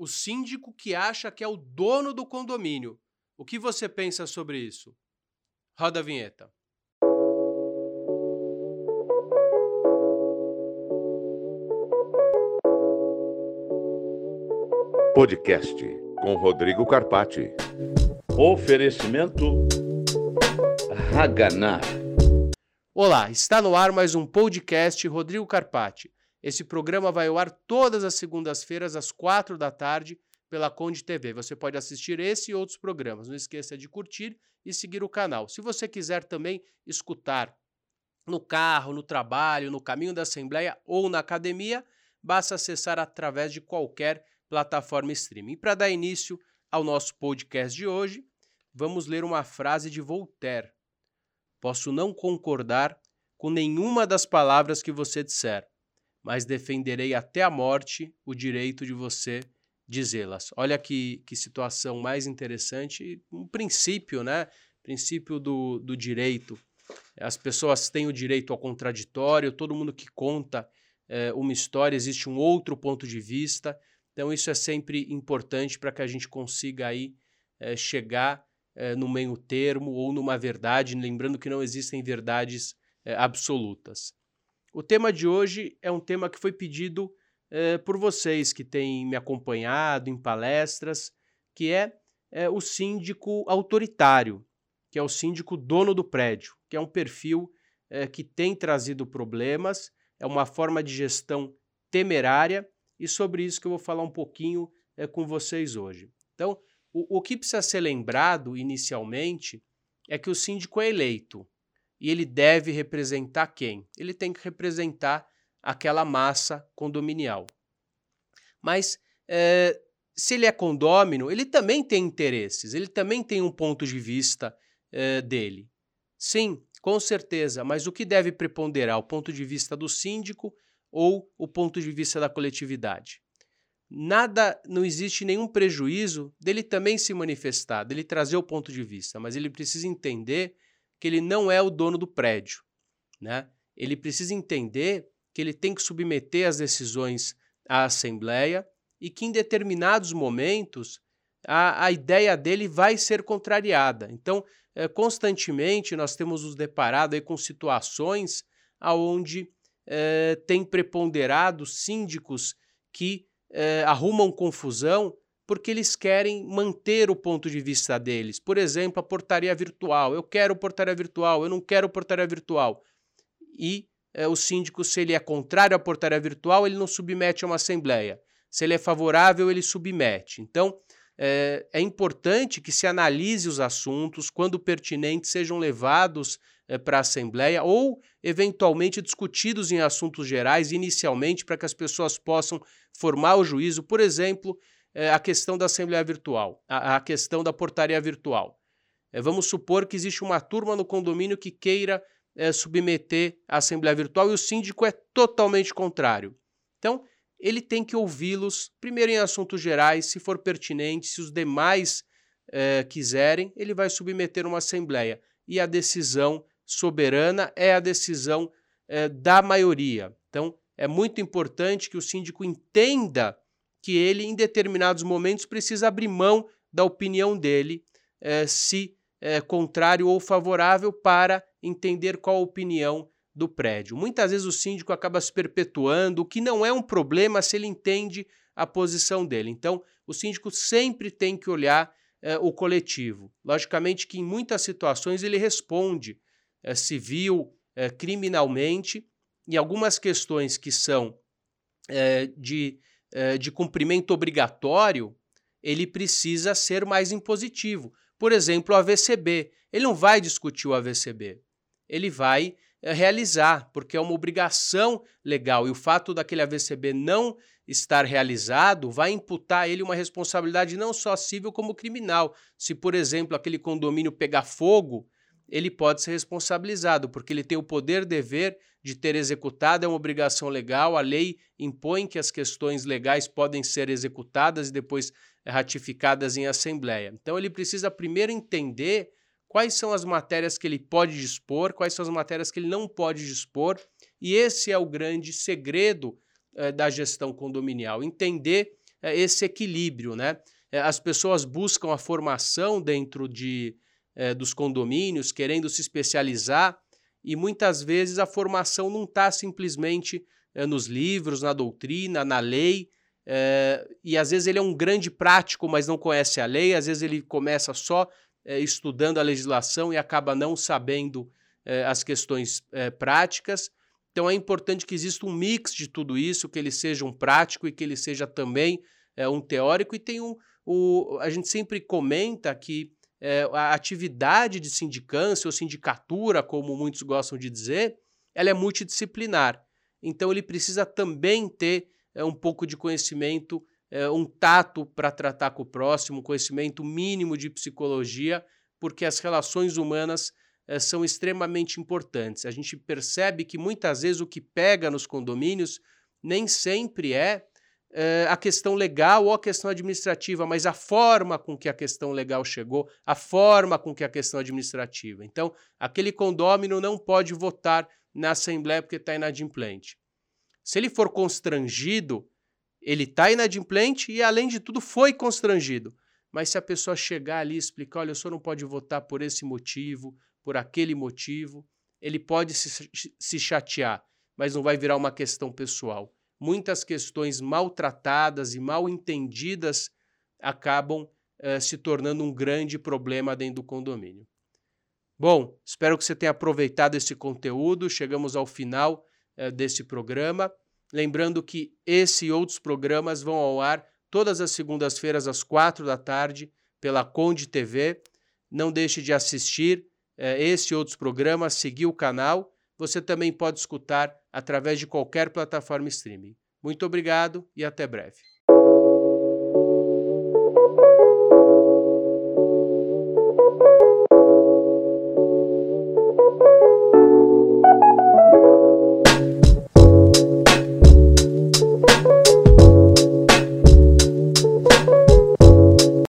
o síndico que acha que é o dono do condomínio. O que você pensa sobre isso? Roda a vinheta. Podcast com Rodrigo Carpati. Oferecimento Haganá. Olá, está no ar mais um podcast Rodrigo Carpati. Esse programa vai ao ar todas as segundas-feiras às quatro da tarde pela Conde TV. Você pode assistir esse e outros programas. Não esqueça de curtir e seguir o canal. Se você quiser também escutar no carro, no trabalho, no caminho da Assembleia ou na academia, basta acessar através de qualquer plataforma streaming. Para dar início ao nosso podcast de hoje, vamos ler uma frase de Voltaire. Posso não concordar com nenhuma das palavras que você disser, mas defenderei até a morte o direito de você dizê-las. Olha que, que situação mais interessante, um princípio, né? Princípio do, do direito. As pessoas têm o direito ao contraditório, todo mundo que conta é, uma história, existe um outro ponto de vista. Então, isso é sempre importante para que a gente consiga aí é, chegar é, no meio termo ou numa verdade, lembrando que não existem verdades absolutas. O tema de hoje é um tema que foi pedido por vocês que têm me acompanhado em palestras, que é, o síndico autoritário, que é o síndico dono do prédio, que é um perfil que tem trazido problemas, é uma forma de gestão temerária e sobre isso que eu vou falar um pouquinho é, com vocês hoje. Então, o, o que precisa ser lembrado inicialmente é que o síndico é eleito e ele deve representar quem? Ele tem que representar aquela massa condominial. Mas é, se ele é condômino, ele também tem interesses, ele também tem um ponto de vista é, dele. Sim, com certeza, mas o que deve preponderar? O ponto de vista do síndico ou o ponto de vista da coletividade. Nada, não existe nenhum prejuízo dele também se manifestar, dele trazer o ponto de vista, mas ele precisa entender que ele não é o dono do prédio, né? Ele precisa entender que ele tem que submeter as decisões à assembleia e que em determinados momentos a, a ideia dele vai ser contrariada. Então, é, constantemente nós temos nos deparado aí com situações aonde eh, tem preponderado síndicos que eh, arrumam confusão porque eles querem manter o ponto de vista deles. Por exemplo, a portaria virtual. Eu quero portaria virtual, eu não quero portaria virtual. E eh, o síndico, se ele é contrário à portaria virtual, ele não submete a uma assembleia. Se ele é favorável, ele submete. Então, é, é importante que se analise os assuntos, quando pertinentes, sejam levados é, para a Assembleia ou, eventualmente, discutidos em assuntos gerais, inicialmente, para que as pessoas possam formar o juízo. Por exemplo, é, a questão da Assembleia Virtual, a, a questão da portaria virtual. É, vamos supor que existe uma turma no condomínio que queira é, submeter a Assembleia Virtual e o síndico é totalmente contrário. Então, ele tem que ouvi-los, primeiro em assuntos gerais, se for pertinente, se os demais é, quiserem, ele vai submeter uma Assembleia. E a decisão soberana é a decisão é, da maioria. Então, é muito importante que o síndico entenda que ele, em determinados momentos, precisa abrir mão da opinião dele, é, se é contrário ou favorável, para entender qual a opinião do prédio. Muitas vezes o síndico acaba se perpetuando, o que não é um problema se ele entende a posição dele. Então, o síndico sempre tem que olhar é, o coletivo. Logicamente que em muitas situações ele responde civil, criminalmente, e algumas questões que são é, de, de cumprimento obrigatório, ele precisa ser mais impositivo. Por exemplo, o AVCB. Ele não vai discutir o AVCB, ele vai realizar, porque é uma obrigação legal. E o fato daquele AVCB não estar realizado vai imputar a ele uma responsabilidade não só civil como criminal. Se, por exemplo, aquele condomínio pegar fogo, ele pode ser responsabilizado, porque ele tem o poder dever de ter executado, é uma obrigação legal, a lei impõe que as questões legais podem ser executadas e depois ratificadas em assembleia. Então ele precisa primeiro entender quais são as matérias que ele pode dispor, quais são as matérias que ele não pode dispor, e esse é o grande segredo eh, da gestão condominial, entender é, esse equilíbrio, né? É, as pessoas buscam a formação dentro de, é, dos condomínios, querendo se especializar, e muitas vezes a formação não está simplesmente é, nos livros, na doutrina, na lei, é, e às vezes ele é um grande prático, mas não conhece a lei, às vezes ele começa só é, estudando a legislação e acaba não sabendo é, as questões práticas. Então é importante que exista um mix de tudo isso, que ele seja um prático e que ele seja também um teórico. E tem um, o, a gente sempre comenta que a atividade de sindicância ou sindicatura, como muitos gostam de dizer, ela é multidisciplinar. Então ele precisa também ter é, um pouco de conhecimento, é, um tato para tratar com o próximo, conhecimento mínimo de psicologia, porque as relações humanas é, são extremamente importantes. A gente percebe que muitas vezes o que pega nos condomínios nem sempre é, é a questão legal ou a questão administrativa, mas a forma com que a questão legal chegou, a forma com que a questão administrativa. Então, aquele condômino não pode votar na Assembleia porque está inadimplente. Se ele for constrangido, ele está inadimplente e, além de tudo, foi constrangido. Mas se a pessoa chegar ali e explicar, olha, o senhor não pode votar por esse motivo, por aquele motivo, ele pode se, se chatear, mas não vai virar uma questão pessoal. Muitas questões maltratadas e mal entendidas acabam eh, se tornando um grande problema dentro do condomínio. Bom, espero que você tenha aproveitado esse conteúdo. Chegamos ao final eh, desse programa. Lembrando que esse e outros programas vão ao ar todas as segundas-feiras às quatro da tarde pela Conde TV. Não deixe de assistir eh, esse e outros programas, seguir o canal. Você também pode escutar através de qualquer plataforma streaming. Muito obrigado e até breve.